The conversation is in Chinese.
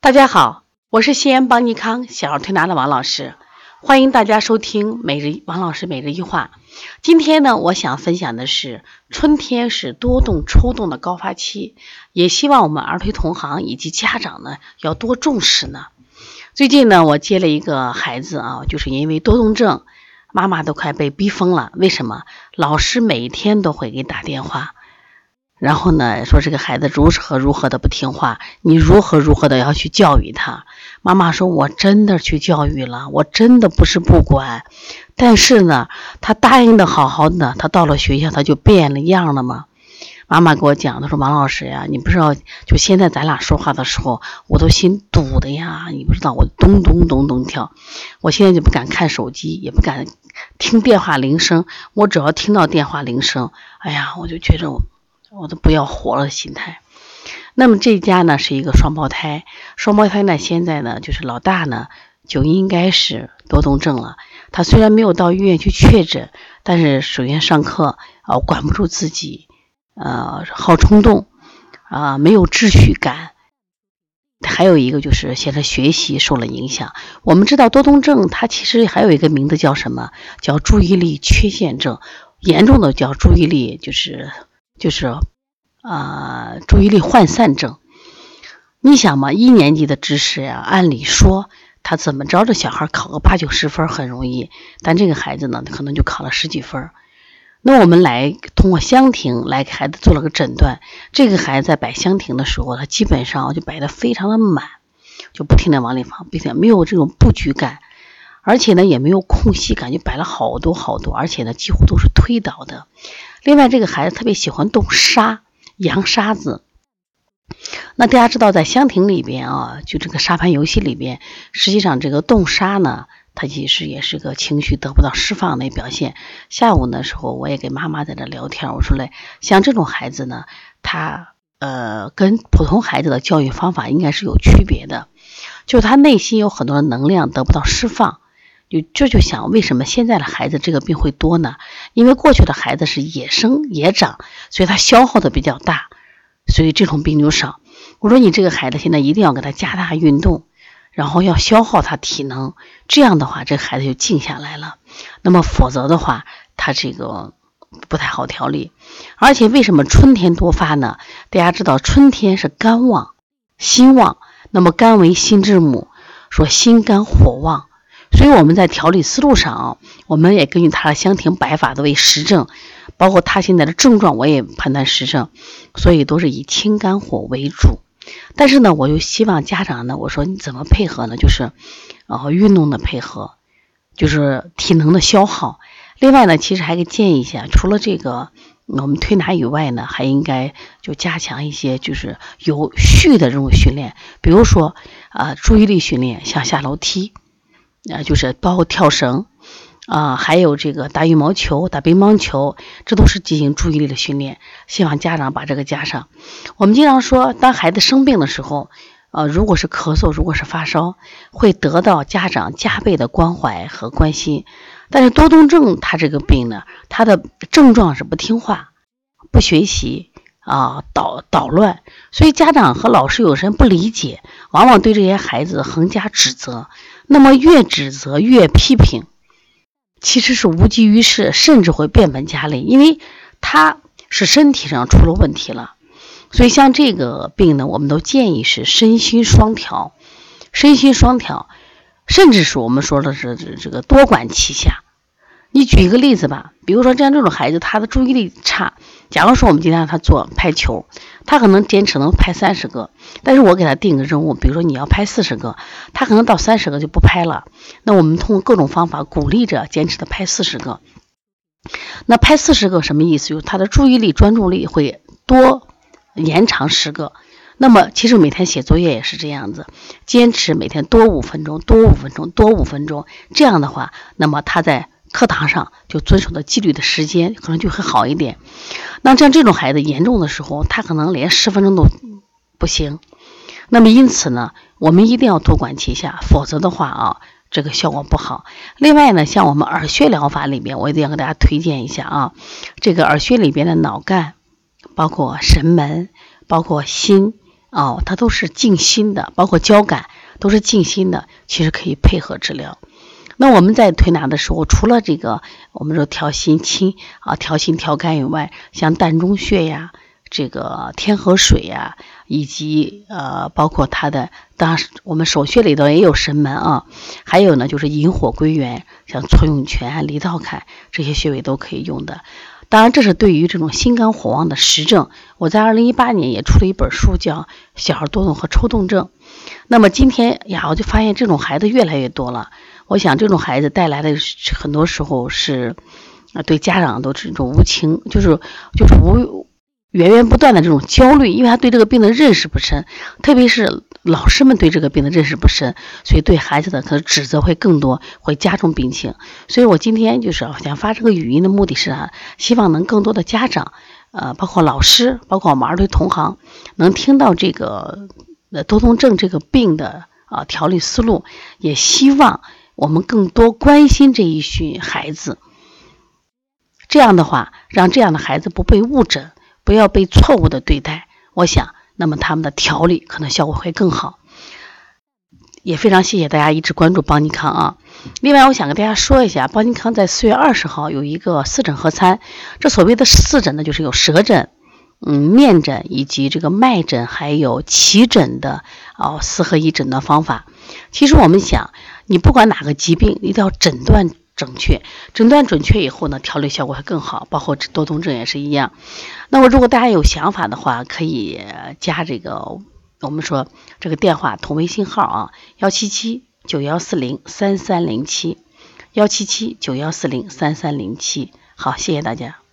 大家好，我是西安邦尼康小儿推拿的王老师，欢迎大家收听每日王老师每日一话。今天呢，我想分享的是春天是多动抽动的高发期，也希望我们儿推同行以及家长呢要多重视呢。最近呢，我接了一个孩子啊，就是因为多动症，妈妈都快被逼疯了。为什么？老师每天都会给打电话。然后呢，说这个孩子如何如何的不听话，你如何如何的要去教育他。妈妈说：“我真的去教育了，我真的不是不管，但是呢，他答应的好好的，他到了学校他就变了样了嘛？”妈妈给我讲，他说：“王老师呀，你不知道，就现在咱俩说话的时候，我都心堵的呀，你不知道我咚咚咚咚跳，我现在就不敢看手机，也不敢听电话铃声，我只要听到电话铃声，哎呀，我就觉着我。”我都不要活了心态。那么这家呢是一个双胞胎，双胞胎呢现在呢就是老大呢就应该是多动症了。他虽然没有到医院去确诊，但是首先上课啊管不住自己，呃好冲动啊没有秩序感，还有一个就是现在学习受了影响。我们知道多动症它其实还有一个名字叫什么？叫注意力缺陷症，严重的叫注意力就是。就是，啊，注意力涣散症。你想嘛，一年级的知识呀，按理说他怎么着，这小孩考个八九十分很容易，但这个孩子呢，他可能就考了十几分。那我们来通过香亭来给孩子做了个诊断。这个孩子在摆香亭的时候，他基本上就摆的非常的满，就不停的往里放，并且没有这种布局感，而且呢也没有空隙感，就摆了好多好多，而且呢几乎都是推倒的。另外，这个孩子特别喜欢动沙、扬沙子。那大家知道，在香亭里边啊，就这个沙盘游戏里边，实际上这个动沙呢，它其实也是个情绪得不到释放的表现。下午的时候，我也跟妈妈在这聊天，我说嘞，像这种孩子呢，他呃，跟普通孩子的教育方法应该是有区别的，就是他内心有很多的能量得不到释放。就这就想，为什么现在的孩子这个病会多呢？因为过去的孩子是野生野长，所以他消耗的比较大，所以这种病就少。我说你这个孩子现在一定要给他加大运动，然后要消耗他体能，这样的话这孩子就静下来了。那么否则的话，他这个不太好调理。而且为什么春天多发呢？大家知道春天是肝旺心旺，那么肝为心之母，说心肝火旺。所以我们在调理思路上啊，我们也根据他的香亭摆法都为实证，包括他现在的症状，我也判断实证，所以都是以清肝火为主。但是呢，我又希望家长呢，我说你怎么配合呢？就是，呃，运动的配合，就是体能的消耗。另外呢，其实还给建议一下，除了这个我们推拿以外呢，还应该就加强一些就是有序的这种训练，比如说啊，注意力训练，像下楼梯。啊，就是包括跳绳，啊，还有这个打羽毛球、打乒乓球，这都是进行注意力的训练。希望家长把这个加上。我们经常说，当孩子生病的时候，呃，如果是咳嗽，如果是发烧，会得到家长加倍的关怀和关心。但是多动症他这个病呢，他的症状是不听话、不学习啊，捣捣乱，所以家长和老师有时不理解，往往对这些孩子横加指责。那么越指责越批评，其实是无济于事，甚至会变本加厉，因为他是身体上出了问题了。所以像这个病呢，我们都建议是身心双调，身心双调，甚至是我们说的是这个多管齐下。你举一个例子吧，比如说像这种孩子，他的注意力差。假如说我们今天让他做拍球，他可能坚持能拍三十个，但是我给他定个任务，比如说你要拍四十个，他可能到三十个就不拍了。那我们通过各种方法鼓励着坚持的拍四十个。那拍四十个什么意思？就是他的注意力专注力会多延长十个。那么其实每天写作业也是这样子，坚持每天多五分钟，多五分钟，多五分钟。这样的话，那么他在。课堂上就遵守的纪律的时间可能就会好一点。那像这种孩子严重的时候，他可能连十分钟都不行。那么因此呢，我们一定要多管齐下，否则的话啊，这个效果不好。另外呢，像我们耳穴疗法里面，我一定要给大家推荐一下啊，这个耳穴里边的脑干，包括神门，包括心。哦，它都是静心的，包括交感都是静心的，其实可以配合治疗。那我们在推拿的时候，除了这个我们说调心清啊、调心调肝以外，像膻中穴呀、这个天河水呀，以及呃包括它的，当然我们手穴里头也有神门啊，还有呢就是引火归元，像搓涌泉、离道坎这些穴位都可以用的。当然，这是对于这种心肝火旺的实证。我在二零一八年也出了一本书，叫《小儿多动和抽动症》。那么今天呀，我就发现这种孩子越来越多了。我想这种孩子带来的很多时候是，啊，对家长都是一种无情，就是就是无源源不断的这种焦虑，因为他对这个病的认识不深，特别是老师们对这个病的认识不深，所以对孩子的可能指责会更多，会加重病情。所以我今天就是想发这个语音的目的是啥？希望能更多的家长，呃，包括老师，包括我们儿童同行，能听到这个呃多动症这个病的啊调理思路，也希望。我们更多关心这一群孩子，这样的话，让这样的孩子不被误诊，不要被错误的对待。我想，那么他们的调理可能效果会更好。也非常谢谢大家一直关注邦尼康啊。另外，我想跟大家说一下，邦尼康在四月二十号有一个四诊合参。这所谓的四诊呢，就是有舌诊、嗯面诊以及这个脉诊，还有奇诊的哦四合一诊断方法。其实我们想。你不管哪个疾病，一定要诊断准确，诊断准确以后呢，调理效果会更好。包括多动症也是一样。那么，如果大家有想法的话，可以加这个我们说这个电话同微信号啊，幺七七九幺四零三三零七，幺七七九幺四零三三零七。好，谢谢大家。